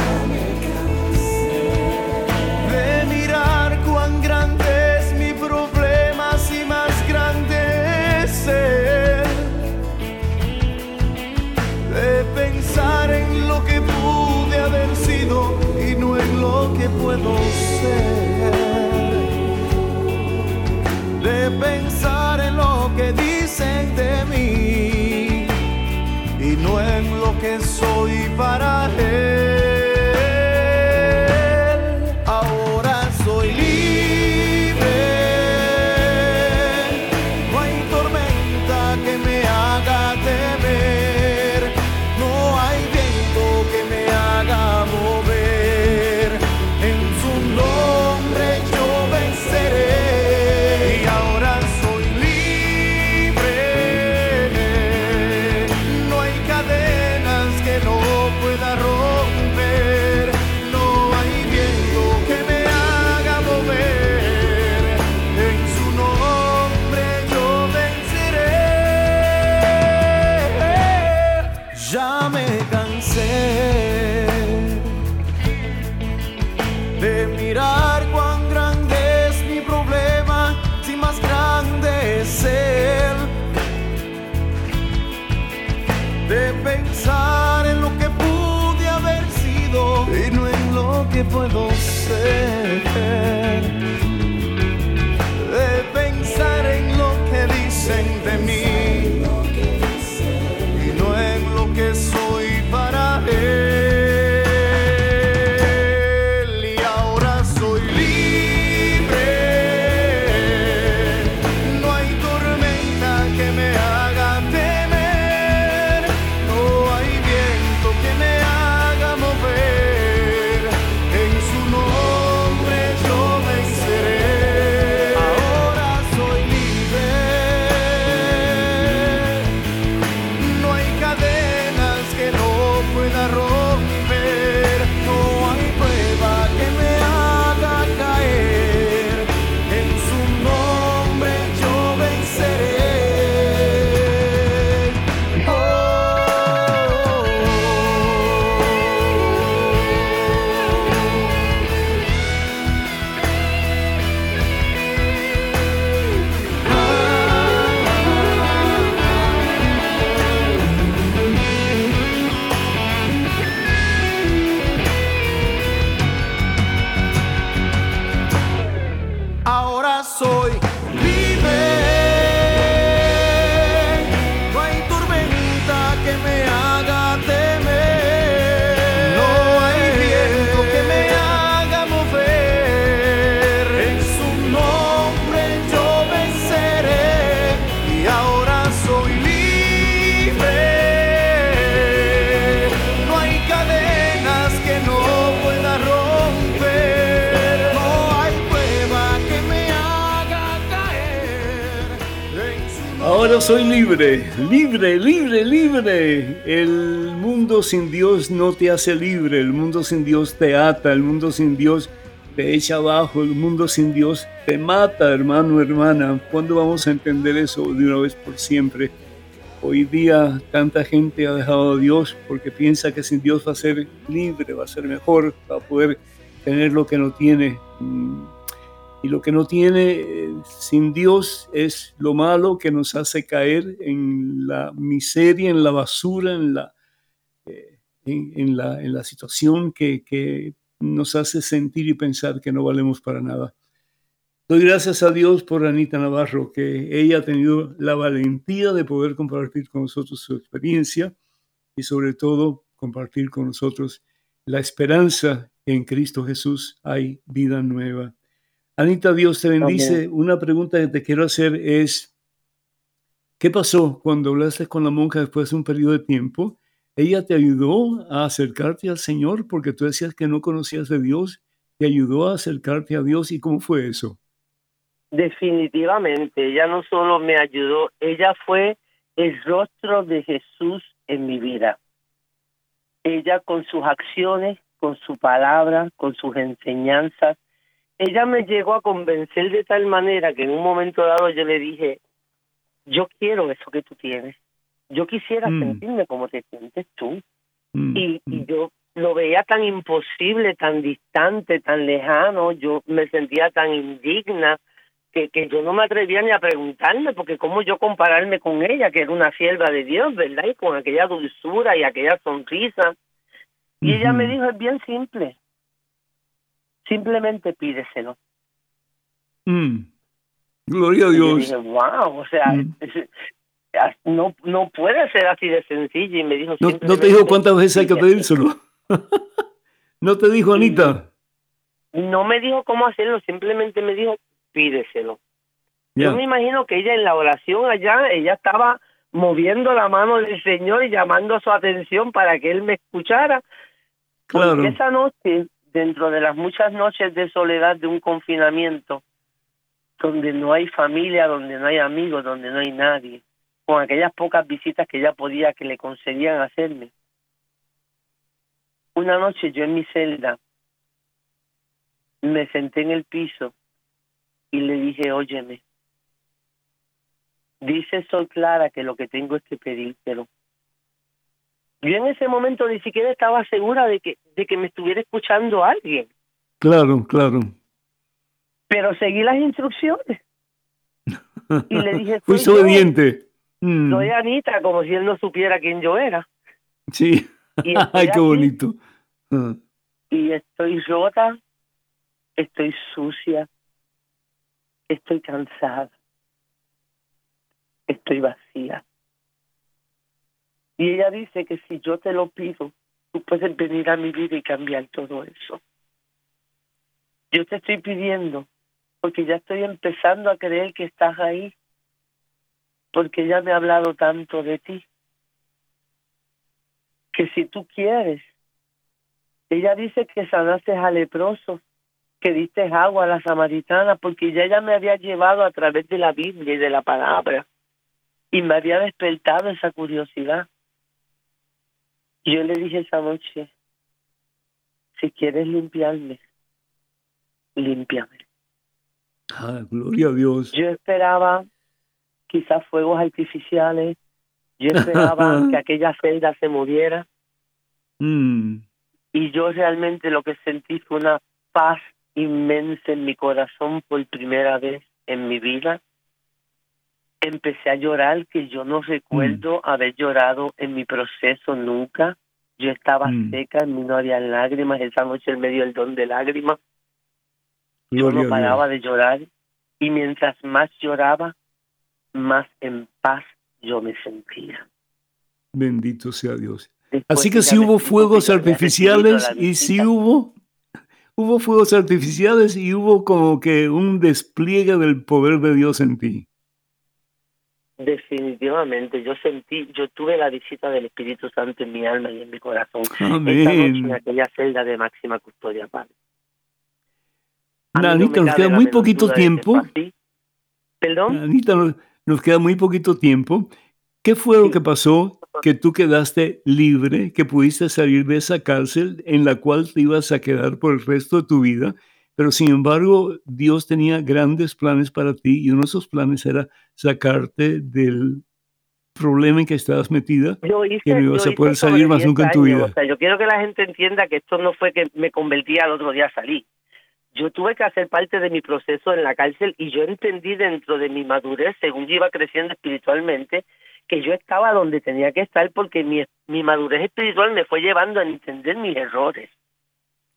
de mirar cuán grande es mi problema, y más grande es él. De pensar en lo que pude haber sido y no en lo que puedo ser que soy para él. Soy libre, libre, libre, libre. El mundo sin Dios no te hace libre, el mundo sin Dios te ata, el mundo sin Dios te echa abajo, el mundo sin Dios te mata, hermano, hermana. ¿Cuándo vamos a entender eso de una vez por siempre? Hoy día tanta gente ha dejado a Dios porque piensa que sin Dios va a ser libre, va a ser mejor, va a poder tener lo que no tiene. Y lo que no tiene eh, sin Dios es lo malo que nos hace caer en la miseria, en la basura, en la, eh, en, la, en la situación que, que nos hace sentir y pensar que no valemos para nada. Doy gracias a Dios por Anita Navarro, que ella ha tenido la valentía de poder compartir con nosotros su experiencia y sobre todo compartir con nosotros la esperanza en Cristo Jesús hay vida nueva. Anita, Dios te bendice. Una pregunta que te quiero hacer es, ¿qué pasó cuando hablaste con la monja después de un periodo de tiempo? ¿Ella te ayudó a acercarte al Señor porque tú decías que no conocías de Dios? ¿Te ayudó a acercarte a Dios y cómo fue eso? Definitivamente, ella no solo me ayudó, ella fue el rostro de Jesús en mi vida. Ella con sus acciones, con su palabra, con sus enseñanzas, ella me llegó a convencer de tal manera que en un momento dado yo le dije, yo quiero eso que tú tienes, yo quisiera mm. sentirme como te sientes tú. Mm, y, y, mm. yo lo veía tan imposible, tan distante, tan lejano, yo me sentía tan indigna que, que yo no me atrevía ni a preguntarme, porque cómo yo compararme con ella, que era una sierva de Dios, ¿verdad? Y con aquella dulzura y aquella sonrisa. Y ella me dijo, es bien simple, simplemente pídeselo. Mm. Gloria a Dios. Y dije, wow, o sea, mm. no, no puede ser así de sencillo. Y me dijo, no, no te dijo cuántas veces hay que pedírselo. no te dijo Anita. No me dijo cómo hacerlo, simplemente me dijo, pídeselo. Yo me imagino que ella en la oración allá, ella estaba moviendo la mano del Señor y llamando su atención para que Él me escuchara. Claro. esa noche dentro de las muchas noches de soledad de un confinamiento, donde no hay familia, donde no hay amigos, donde no hay nadie, con aquellas pocas visitas que ella podía que le concedían hacerme. Una noche yo en mi celda me senté en el piso y le dije, óyeme, dice Sol Clara que lo que tengo es que pedírtelo. Yo en ese momento ni siquiera estaba segura de que, de que me estuviera escuchando alguien. Claro, claro. Pero seguí las instrucciones. Y le dije, fui obediente. Mm. Soy Anita, como si él no supiera quién yo era. Sí. Ay, qué bonito. Ah. Y estoy rota, estoy sucia, estoy cansada, estoy vacía. Y ella dice que si yo te lo pido, tú puedes venir a mi vida y cambiar todo eso. Yo te estoy pidiendo porque ya estoy empezando a creer que estás ahí, porque ella me ha hablado tanto de ti, que si tú quieres, ella dice que sanaste a leproso, que diste agua a la samaritana, porque ya ella me había llevado a través de la Biblia y de la palabra, y me había despertado esa curiosidad. Yo le dije esa noche, si quieres limpiarme, límpiame. Ah, gloria a Dios. Yo esperaba quizás fuegos artificiales, yo esperaba que aquella celda se moviera. Mm. Y yo realmente lo que sentí fue una paz inmensa en mi corazón por primera vez en mi vida. Empecé a llorar, que yo no recuerdo mm. haber llorado en mi proceso nunca. Yo estaba mm. seca, en mí no había lágrimas, esa noche en medio del don de lágrimas. Yo no paraba de llorar y mientras más lloraba, más en paz yo me sentía. Bendito sea Dios. Así que si hubo fuegos artificiales y si hubo, hubo fuegos artificiales y hubo como que un despliegue del poder de Dios en ti. Definitivamente, yo sentí, yo tuve la visita del Espíritu Santo en mi alma y en mi corazón. Amén. Esta noche en aquella celda de máxima custodia, Padre. Anita, nos queda muy poquito tiempo. ¿Perdón? Anita, nos queda muy poquito tiempo. ¿Qué fue lo que pasó que tú quedaste libre, que pudiste salir de esa cárcel en la cual te ibas a quedar por el resto de tu vida? Pero sin embargo, Dios tenía grandes planes para ti y uno de esos planes era sacarte del problema en que estabas metida Yo hice, que no ibas yo a poder salir más 10 nunca en tu vida. O sea, yo quiero que la gente entienda que esto no fue que me convertí al otro día a salir. Yo tuve que hacer parte de mi proceso en la cárcel y yo entendí dentro de mi madurez, según yo iba creciendo espiritualmente, que yo estaba donde tenía que estar porque mi, mi madurez espiritual me fue llevando a entender mis errores.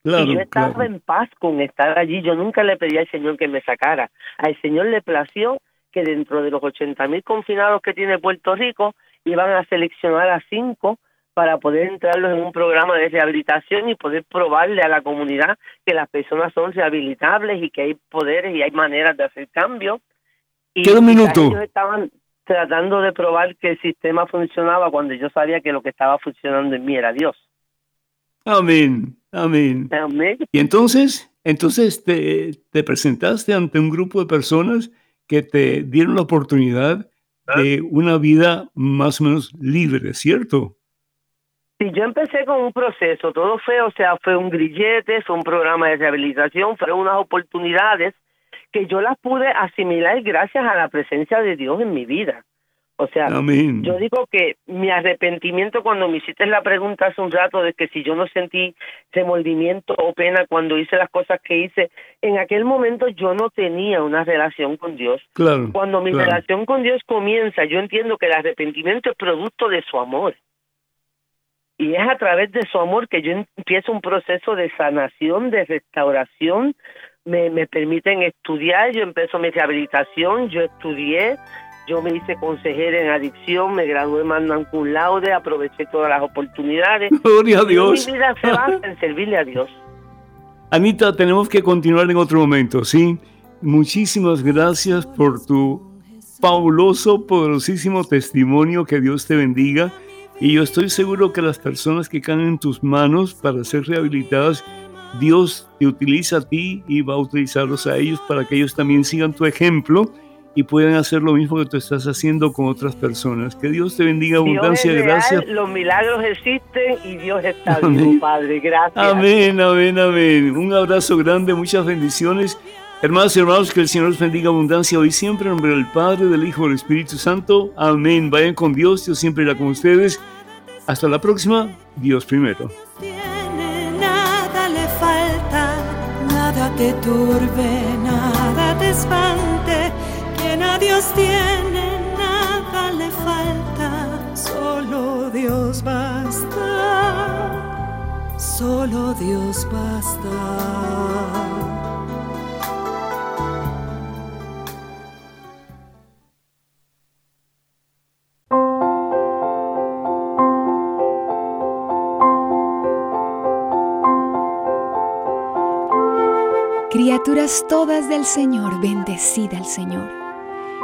Claro, y yo estaba claro. en paz con estar allí. Yo nunca le pedí al Señor que me sacara. Al Señor le plació que dentro de los 80 mil confinados que tiene Puerto Rico, iban a seleccionar a cinco para poder entrarlos en un programa de rehabilitación y poder probarle a la comunidad que las personas son rehabilitables y que hay poderes y hay maneras de hacer cambios. Y un minuto. Ellos estaban tratando de probar que el sistema funcionaba cuando yo sabía que lo que estaba funcionando en mí era Dios. Amén, amén. Amén. Y entonces, entonces te, te presentaste ante un grupo de personas que te dieron la oportunidad de una vida más o menos libre, ¿cierto? Sí, yo empecé con un proceso, todo fue, o sea, fue un grillete, fue un programa de rehabilitación, fueron unas oportunidades que yo las pude asimilar gracias a la presencia de Dios en mi vida. O sea, Amén. yo digo que mi arrepentimiento cuando me hiciste la pregunta hace un rato de que si yo no sentí remordimiento o pena cuando hice las cosas que hice, en aquel momento yo no tenía una relación con Dios. Claro. Cuando mi claro. relación con Dios comienza, yo entiendo que el arrepentimiento es producto de su amor. Y es a través de su amor que yo empiezo un proceso de sanación, de restauración. Me, me permiten estudiar, yo empiezo mi rehabilitación, yo estudié, yo me hice consejera en adicción, me gradué mandan cum laude, aproveché todas las oportunidades. Gloria a Dios. Mi vida se basa en servirle a Dios. Anita, tenemos que continuar en otro momento, ¿sí? Muchísimas gracias por tu fabuloso, poderosísimo testimonio. Que Dios te bendiga. Y yo estoy seguro que las personas que caen en tus manos para ser rehabilitadas, Dios te utiliza a ti y va a utilizarlos a ellos para que ellos también sigan tu ejemplo y puedan hacer lo mismo que tú estás haciendo con otras personas. Que Dios te bendiga, abundancia, Dios es gracias. real, los milagros existen y Dios está Amén. vivo, Padre. Gracias. Amén, amén, amén. Un abrazo grande, muchas bendiciones. Hermanos y hermanos, que el Señor los bendiga abundancia hoy siempre, en nombre del Padre, del Hijo y del Espíritu Santo. Amén. Vayan con Dios, Dios siempre irá con ustedes. Hasta la próxima, Dios primero. tiene, nada le falta, nada te turbe, nada te espante. Quien a Dios tiene, nada le falta, solo Dios basta, solo Dios basta. Criaturas todas del Señor, bendecid al Señor.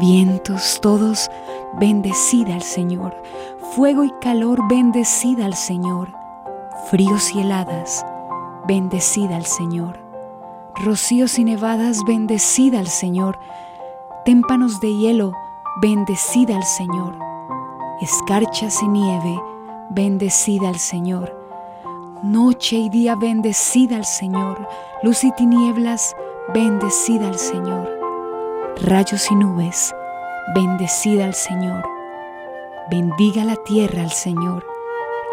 Vientos todos, bendecid al Señor. Fuego y calor, bendecid al Señor. Fríos y heladas, bendecid al Señor. Rocíos y nevadas, bendecid al Señor. Témpanos de hielo, bendecid al Señor. Escarchas y nieve, bendecid al Señor. Noche y día, bendecid al Señor. Luz y tinieblas, bendecid al Señor. Rayos y nubes, bendecid al Señor. Bendiga la tierra al Señor.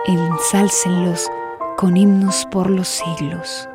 Ensálcenlos con himnos por los siglos.